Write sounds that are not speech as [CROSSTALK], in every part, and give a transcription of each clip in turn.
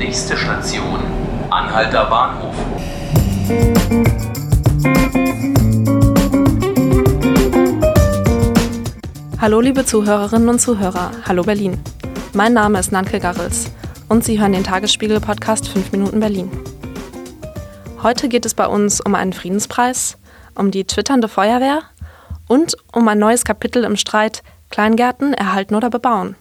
Nächste Station, Anhalter Bahnhof. Hallo liebe Zuhörerinnen und Zuhörer, hallo Berlin. Mein Name ist Nanke Garrels und Sie hören den Tagesspiegel-Podcast 5 Minuten Berlin. Heute geht es bei uns um einen Friedenspreis, um die twitternde Feuerwehr und um ein neues Kapitel im Streit Kleingärten erhalten oder bebauen.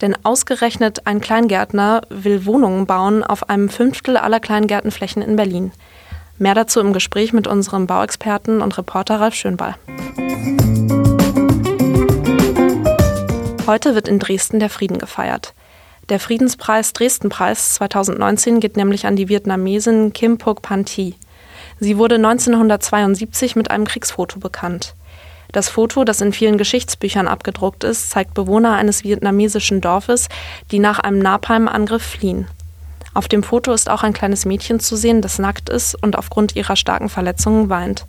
Denn ausgerechnet ein Kleingärtner will Wohnungen bauen auf einem Fünftel aller Kleingärtenflächen in Berlin. Mehr dazu im Gespräch mit unserem Bauexperten und Reporter Ralf Schönball. Heute wird in Dresden der Frieden gefeiert. Der Friedenspreis Dresdenpreis 2019 geht nämlich an die Vietnamesin Kim Phuc Pan Thi. Sie wurde 1972 mit einem Kriegsfoto bekannt. Das Foto, das in vielen Geschichtsbüchern abgedruckt ist, zeigt Bewohner eines vietnamesischen Dorfes, die nach einem Napalm-Angriff fliehen. Auf dem Foto ist auch ein kleines Mädchen zu sehen, das nackt ist und aufgrund ihrer starken Verletzungen weint.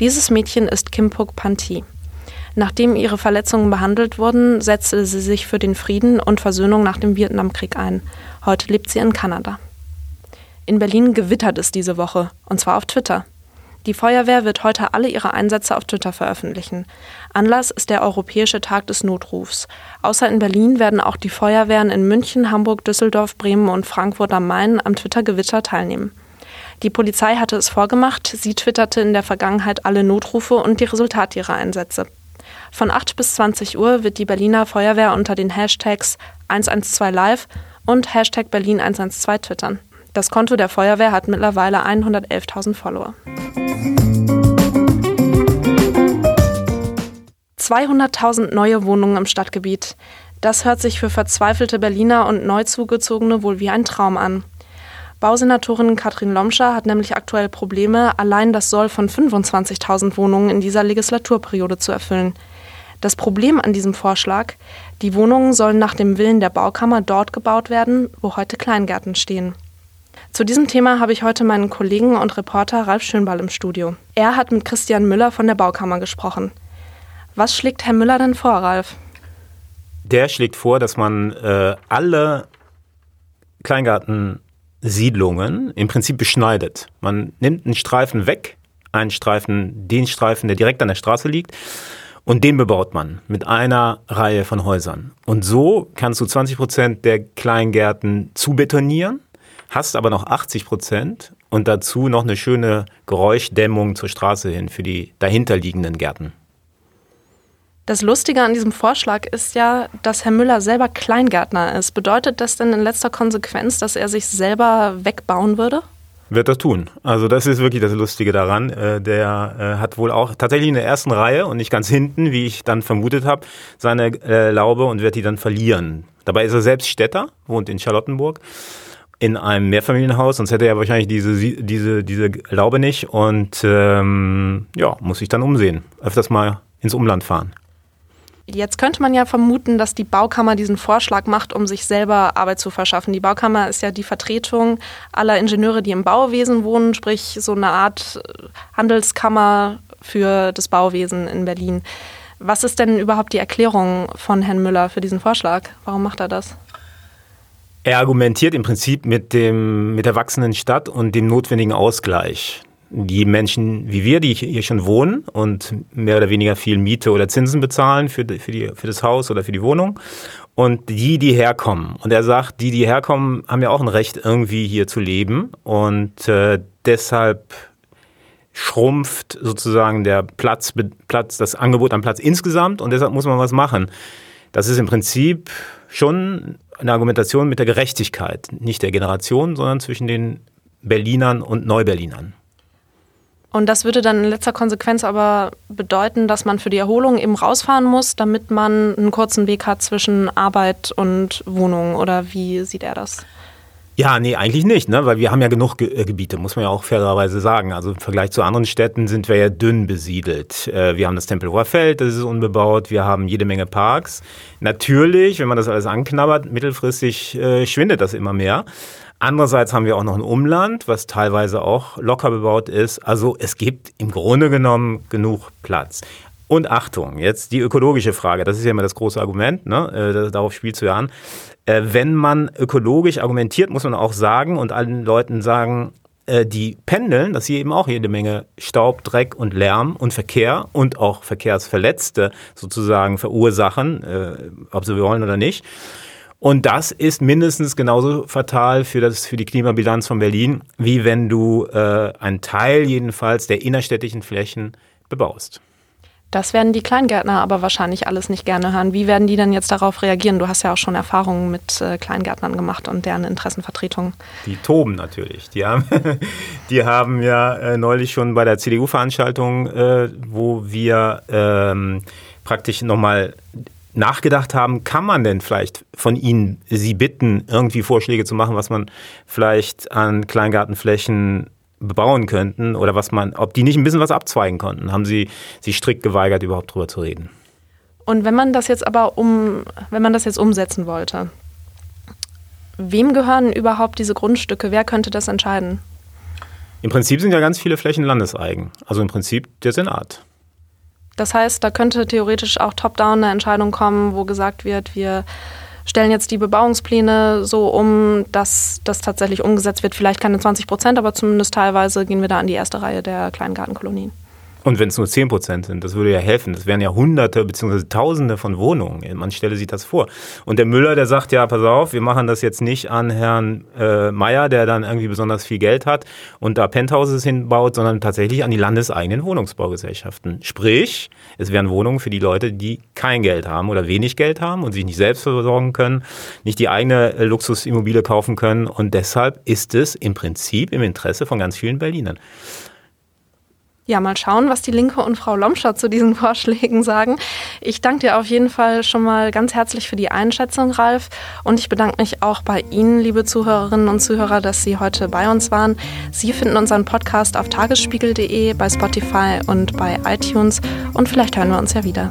Dieses Mädchen ist Kim Phuc Panti. Nachdem ihre Verletzungen behandelt wurden, setzte sie sich für den Frieden und Versöhnung nach dem Vietnamkrieg ein. Heute lebt sie in Kanada. In Berlin gewittert es diese Woche, und zwar auf Twitter. Die Feuerwehr wird heute alle ihre Einsätze auf Twitter veröffentlichen. Anlass ist der Europäische Tag des Notrufs. Außer in Berlin werden auch die Feuerwehren in München, Hamburg, Düsseldorf, Bremen und Frankfurt am Main am Twitter-Gewitter teilnehmen. Die Polizei hatte es vorgemacht, sie twitterte in der Vergangenheit alle Notrufe und die Resultate ihrer Einsätze. Von 8 bis 20 Uhr wird die Berliner Feuerwehr unter den Hashtags 112 Live und Hashtag Berlin 112 twittern. Das Konto der Feuerwehr hat mittlerweile 111.000 Follower. 200.000 neue Wohnungen im Stadtgebiet. Das hört sich für verzweifelte Berliner und Neuzugezogene wohl wie ein Traum an. Bausenatorin Katrin Lomscher hat nämlich aktuell Probleme, allein das Soll von 25.000 Wohnungen in dieser Legislaturperiode zu erfüllen. Das Problem an diesem Vorschlag, die Wohnungen sollen nach dem Willen der Baukammer dort gebaut werden, wo heute Kleingärten stehen. Zu diesem Thema habe ich heute meinen Kollegen und Reporter Ralf Schönball im Studio. Er hat mit Christian Müller von der Baukammer gesprochen. Was schlägt Herr Müller denn vor, Ralf? Der schlägt vor, dass man äh, alle Kleingartensiedlungen im Prinzip beschneidet. Man nimmt einen Streifen weg, einen Streifen, den Streifen, der direkt an der Straße liegt, und den bebaut man mit einer Reihe von Häusern. Und so kannst du 20 Prozent der Kleingärten zubetonieren hast aber noch 80 Prozent und dazu noch eine schöne Geräuschdämmung zur Straße hin für die dahinterliegenden Gärten. Das Lustige an diesem Vorschlag ist ja, dass Herr Müller selber Kleingärtner ist. Bedeutet das denn in letzter Konsequenz, dass er sich selber wegbauen würde? Wird das tun. Also das ist wirklich das Lustige daran. Äh, der äh, hat wohl auch tatsächlich in der ersten Reihe und nicht ganz hinten, wie ich dann vermutet habe, seine äh, Laube und wird die dann verlieren. Dabei ist er selbst Städter, wohnt in Charlottenburg in einem Mehrfamilienhaus, sonst hätte er wahrscheinlich diese, diese, diese Laube nicht und ähm, ja, muss sich dann umsehen. Öfters mal ins Umland fahren. Jetzt könnte man ja vermuten, dass die Baukammer diesen Vorschlag macht, um sich selber Arbeit zu verschaffen. Die Baukammer ist ja die Vertretung aller Ingenieure, die im Bauwesen wohnen, sprich so eine Art Handelskammer für das Bauwesen in Berlin. Was ist denn überhaupt die Erklärung von Herrn Müller für diesen Vorschlag? Warum macht er das? Er argumentiert im Prinzip mit, dem, mit der wachsenden Stadt und dem notwendigen Ausgleich. Die Menschen wie wir, die hier schon wohnen und mehr oder weniger viel Miete oder Zinsen bezahlen für, für, die, für das Haus oder für die Wohnung und die, die herkommen. Und er sagt, die, die herkommen, haben ja auch ein Recht, irgendwie hier zu leben und äh, deshalb schrumpft sozusagen der Platz, Platz, das Angebot an Platz insgesamt und deshalb muss man was machen. Das ist im Prinzip schon eine Argumentation mit der Gerechtigkeit, nicht der Generation, sondern zwischen den Berlinern und Neuberlinern. Und das würde dann in letzter Konsequenz aber bedeuten, dass man für die Erholung eben rausfahren muss, damit man einen kurzen Weg hat zwischen Arbeit und Wohnung. Oder wie sieht er das? Ja, nee, eigentlich nicht, ne? weil wir haben ja genug Ge äh, Gebiete, muss man ja auch fairerweise sagen. Also im Vergleich zu anderen Städten sind wir ja dünn besiedelt. Äh, wir haben das Tempelhofer Feld, das ist unbebaut, wir haben jede Menge Parks. Natürlich, wenn man das alles anknabbert, mittelfristig äh, schwindet das immer mehr. Andererseits haben wir auch noch ein Umland, was teilweise auch locker bebaut ist. Also es gibt im Grunde genommen genug Platz. Und Achtung, jetzt die ökologische Frage. Das ist ja immer das große Argument. Ne? Äh, darauf spielst du ja an. Äh, wenn man ökologisch argumentiert, muss man auch sagen und allen Leuten sagen, äh, die pendeln, dass sie eben auch jede Menge Staub, Dreck und Lärm und Verkehr und auch Verkehrsverletzte sozusagen verursachen, äh, ob sie wollen oder nicht. Und das ist mindestens genauso fatal für, das, für die Klimabilanz von Berlin, wie wenn du äh, einen Teil jedenfalls der innerstädtischen Flächen bebaust. Das werden die Kleingärtner aber wahrscheinlich alles nicht gerne hören. Wie werden die denn jetzt darauf reagieren? Du hast ja auch schon Erfahrungen mit äh, Kleingärtnern gemacht und deren Interessenvertretung. Die toben natürlich. Die haben, [LAUGHS] die haben ja äh, neulich schon bei der CDU-Veranstaltung, äh, wo wir ähm, praktisch nochmal nachgedacht haben, kann man denn vielleicht von Ihnen Sie bitten, irgendwie Vorschläge zu machen, was man vielleicht an Kleingartenflächen bebauen könnten oder was man, ob die nicht ein bisschen was abzweigen konnten, haben sie sich strikt geweigert, überhaupt drüber zu reden. Und wenn man das jetzt aber um, wenn man das jetzt umsetzen wollte, wem gehören überhaupt diese Grundstücke? Wer könnte das entscheiden? Im Prinzip sind ja ganz viele Flächen landeseigen. Also im Prinzip der Senat. Das heißt, da könnte theoretisch auch top-down eine Entscheidung kommen, wo gesagt wird, wir stellen jetzt die Bebauungspläne so um, dass das tatsächlich umgesetzt wird. Vielleicht keine 20 Prozent, aber zumindest teilweise gehen wir da an die erste Reihe der kleinen Gartenkolonien. Und wenn es nur 10 Prozent sind, das würde ja helfen. Das wären ja Hunderte bzw. Tausende von Wohnungen. Man stelle sich das vor. Und der Müller, der sagt ja, pass auf, wir machen das jetzt nicht an Herrn äh, Meier, der dann irgendwie besonders viel Geld hat und da Penthouses hinbaut, sondern tatsächlich an die landeseigenen Wohnungsbaugesellschaften. Sprich, es wären Wohnungen für die Leute, die kein Geld haben oder wenig Geld haben und sich nicht selbst versorgen können, nicht die eigene Luxusimmobilie kaufen können. Und deshalb ist es im Prinzip im Interesse von ganz vielen Berlinern. Ja, mal schauen, was die Linke und Frau Lomscher zu diesen [LAUGHS] Vorschlägen sagen. Ich danke dir auf jeden Fall schon mal ganz herzlich für die Einschätzung, Ralf. Und ich bedanke mich auch bei Ihnen, liebe Zuhörerinnen und Zuhörer, dass Sie heute bei uns waren. Sie finden unseren Podcast auf tagesspiegel.de, bei Spotify und bei iTunes. Und vielleicht hören wir uns ja wieder.